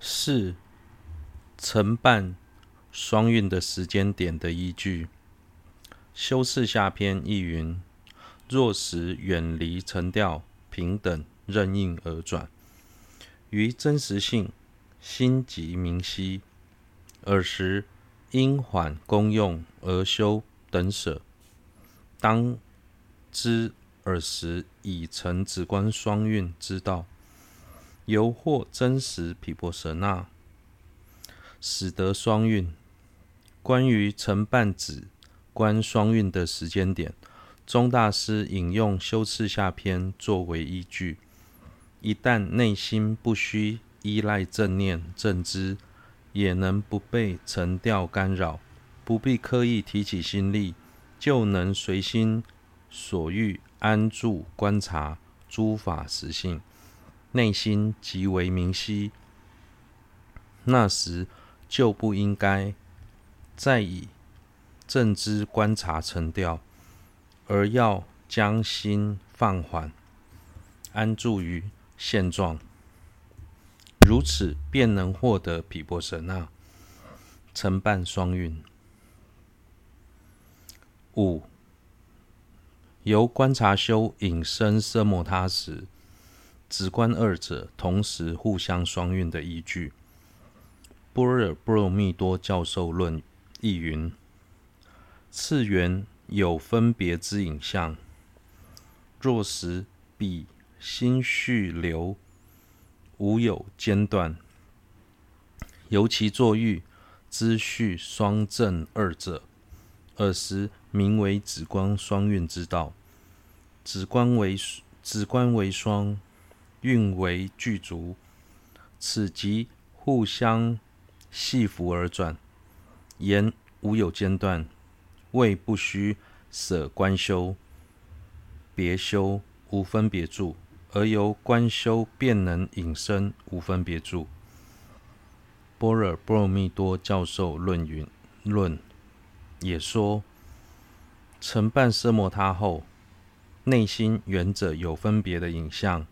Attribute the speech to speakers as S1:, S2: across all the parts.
S1: 是承办双运的时间点的依据。修饰下篇亦云：若时远离沉调，平等任应而转，于真实性心即明晰，尔时因缓功用而修等舍，当知尔时已成止观双运之道，由或真实毗婆舍那，使得双运。关于承办止观双运的时间点，宗大师引用修次下篇作为依据。一旦内心不需依赖正念正知，也能不被沉调干扰，不必刻意提起心力，就能随心所欲安住观察诸法实性，内心极为明晰。那时就不应该再以正知观察沉调，而要将心放缓，安住于现状，如此便能获得毗婆舍那，承办双运。五、由观察修引生奢摩他时，止观二者同时互相双运的依据。般若波罗蜜多教授论亦云。次缘有分别之影像，若时彼心续流，无有间断，由其作欲知续双证二者，尔时名为止观双运之道。止观为止观为双，运为具足，此即互相系缚而转，言无有间断。谓不须舍观修，别修无分别住，而由观修便能引生无分别住。般若波罗蜜多教授论云论也说，承办奢摩他后，内心缘者有分别的影像，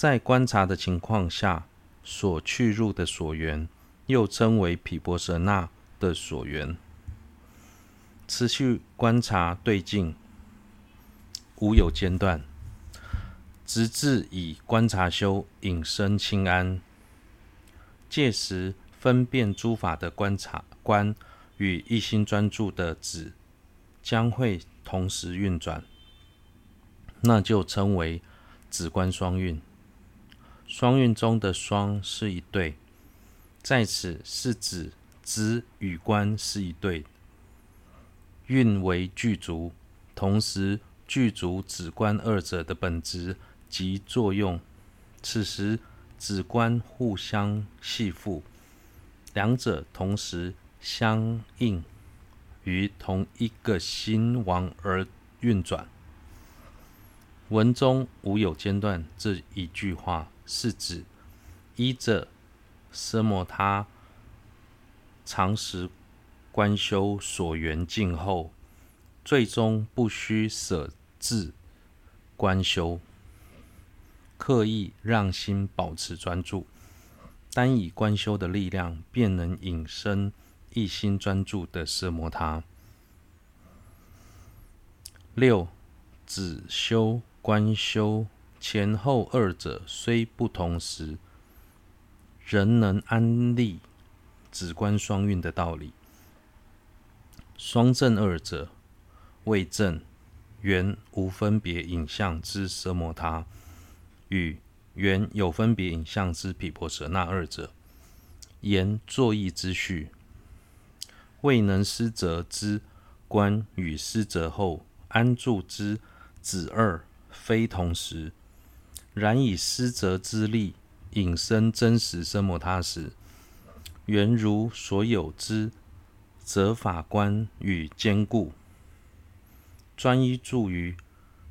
S1: 在观察的情况下所去入的所缘，又称为毗婆舍那的所缘。持续观察对境，无有间断，直至以观察修引生轻安。届时分辨诸法的观察观与一心专注的止，将会同时运转，那就称为止观双运。双运中的双是一对，在此是指止与观是一对。运为具足，同时具足止观二者的本质及作用。此时止观互相系缚，两者同时相应于同一个心王而运转。文中无有间断这一句话，是指依着奢摩他常时观修所缘境后，最终不需舍置观修，刻意让心保持专注，单以观修的力量，便能引生一心专注的奢摩他。六、只修观修前后二者虽不同时，仍能安立止观双运的道理。双证二者，谓证缘无分别影像之奢摩他，与缘有分别影像之毗婆舍那二者，言作意之序。未能施则之观与施则后安住之子二非同时，然以思择之力引生真实奢摩他时，原如所有之。则法观与坚固，专一住于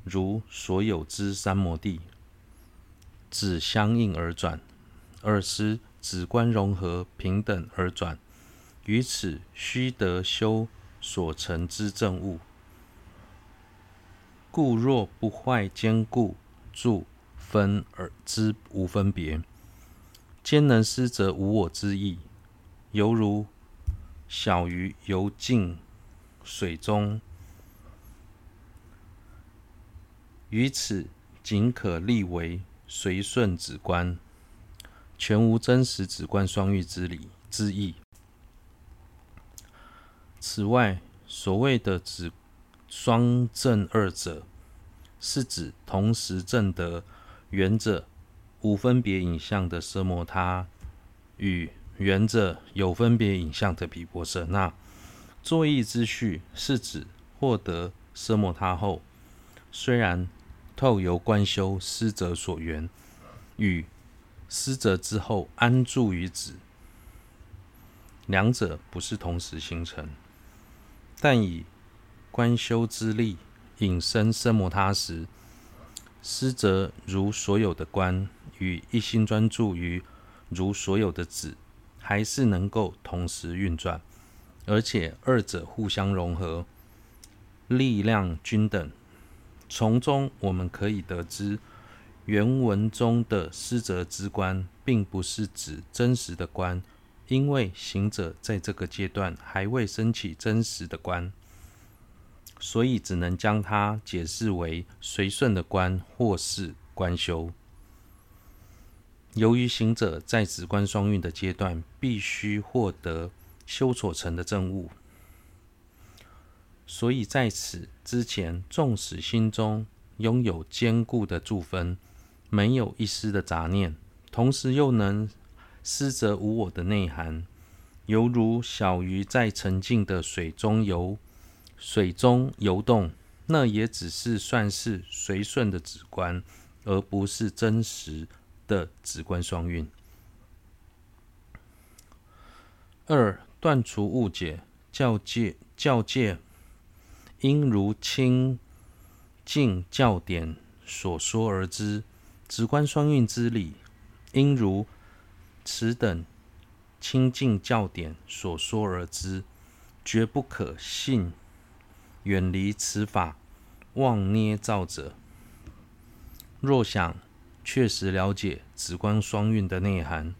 S1: 如所有之三摩地，只相应而转，尔时止观融合平等而转，于此须得修所成之正悟。故若不坏坚固住分而之无分别，兼能施则无我之意，犹如小鱼游进水中，于此仅可立为随顺止观，全无真实止观双运之理之意。此外，所谓的止双证二者，是指同时证得缘者无分别影像的奢摩他与缘者有分别影像的毗婆舍那。作意之序是指获得奢摩他后，虽然透由观修施者所缘，与施者之后安住于止，两者不是同时形成。但以观修之力引生奢摩他时，师则如所有的观与一心专注于如所有的止，还是能够同时运转，而且二者互相融合，力量均等。从中我们可以得知，原文中的师则之观，并不是指真实的观。因为行者在这个阶段还未升起真实的观，所以只能将它解释为随顺的观或是观修。由于行者在止观双运的阶段必须获得修所成的证悟，所以在此之前，纵使心中拥有坚固的住分，没有一丝的杂念，同时又能思择无我的内涵，犹如小鱼在沉静的水中游，水中游动，那也只是算是随顺的止观，而不是真实的止观双运。二、断除误解，教界教界应如清净教典所说而知，直观双运之理，应如。此等清净教典所说而知，绝不可信。远离此法，妄捏造者。若想确实了解止观双运的内涵，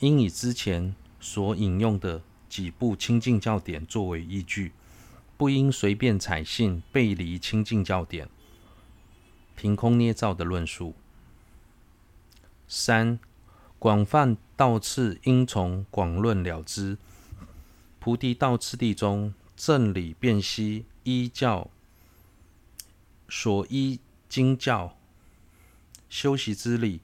S1: 应以之前所引用的几部清净教典作为依据，不应随便采信背离清净教典、凭空捏造的论述。三。广泛道次应从广论了知。菩提道次第中，正理辨析依教所依经教修习之理，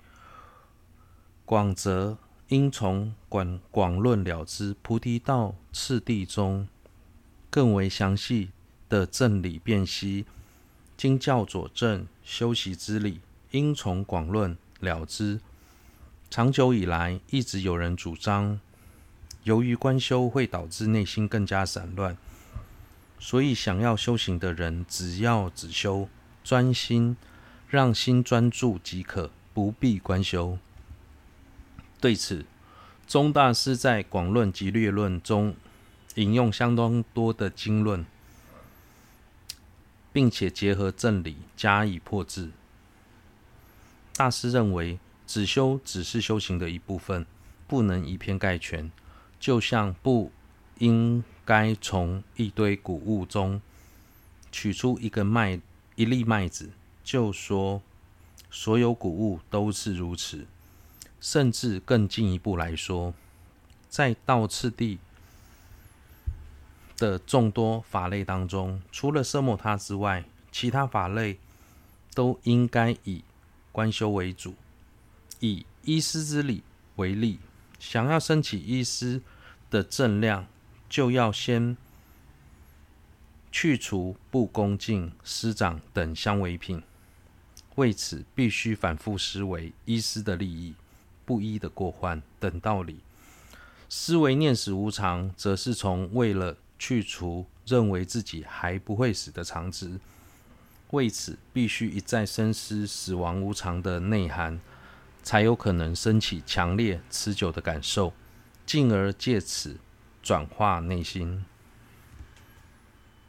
S1: 广则应从广广论了之。菩提道次第中更为详细的正理辨析经教佐证修习之理，应从广论了之。长久以来，一直有人主张，由于观修会导致内心更加散乱，所以想要修行的人，只要只修专心，让心专注即可，不必观修。对此，宗大师在《广论及略论》中引用相当多的经论，并且结合正理加以破置。大师认为。只修只是修行的一部分，不能以偏概全。就像不应该从一堆谷物中取出一个麦一粒麦子，就说所有谷物都是如此。甚至更进一步来说，在道次第的众多法类当中，除了色摩他之外，其他法类都应该以观修为主。以医师之理为例，想要升起医师的正量，就要先去除不恭敬师长等相违品。为此，必须反复思维依师的利益、不依的过患等道理。思维念死无常，则是从为了去除认为自己还不会死的常执。为此，必须一再深思死亡无常的内涵。才有可能升起强烈持久的感受，进而借此转化内心。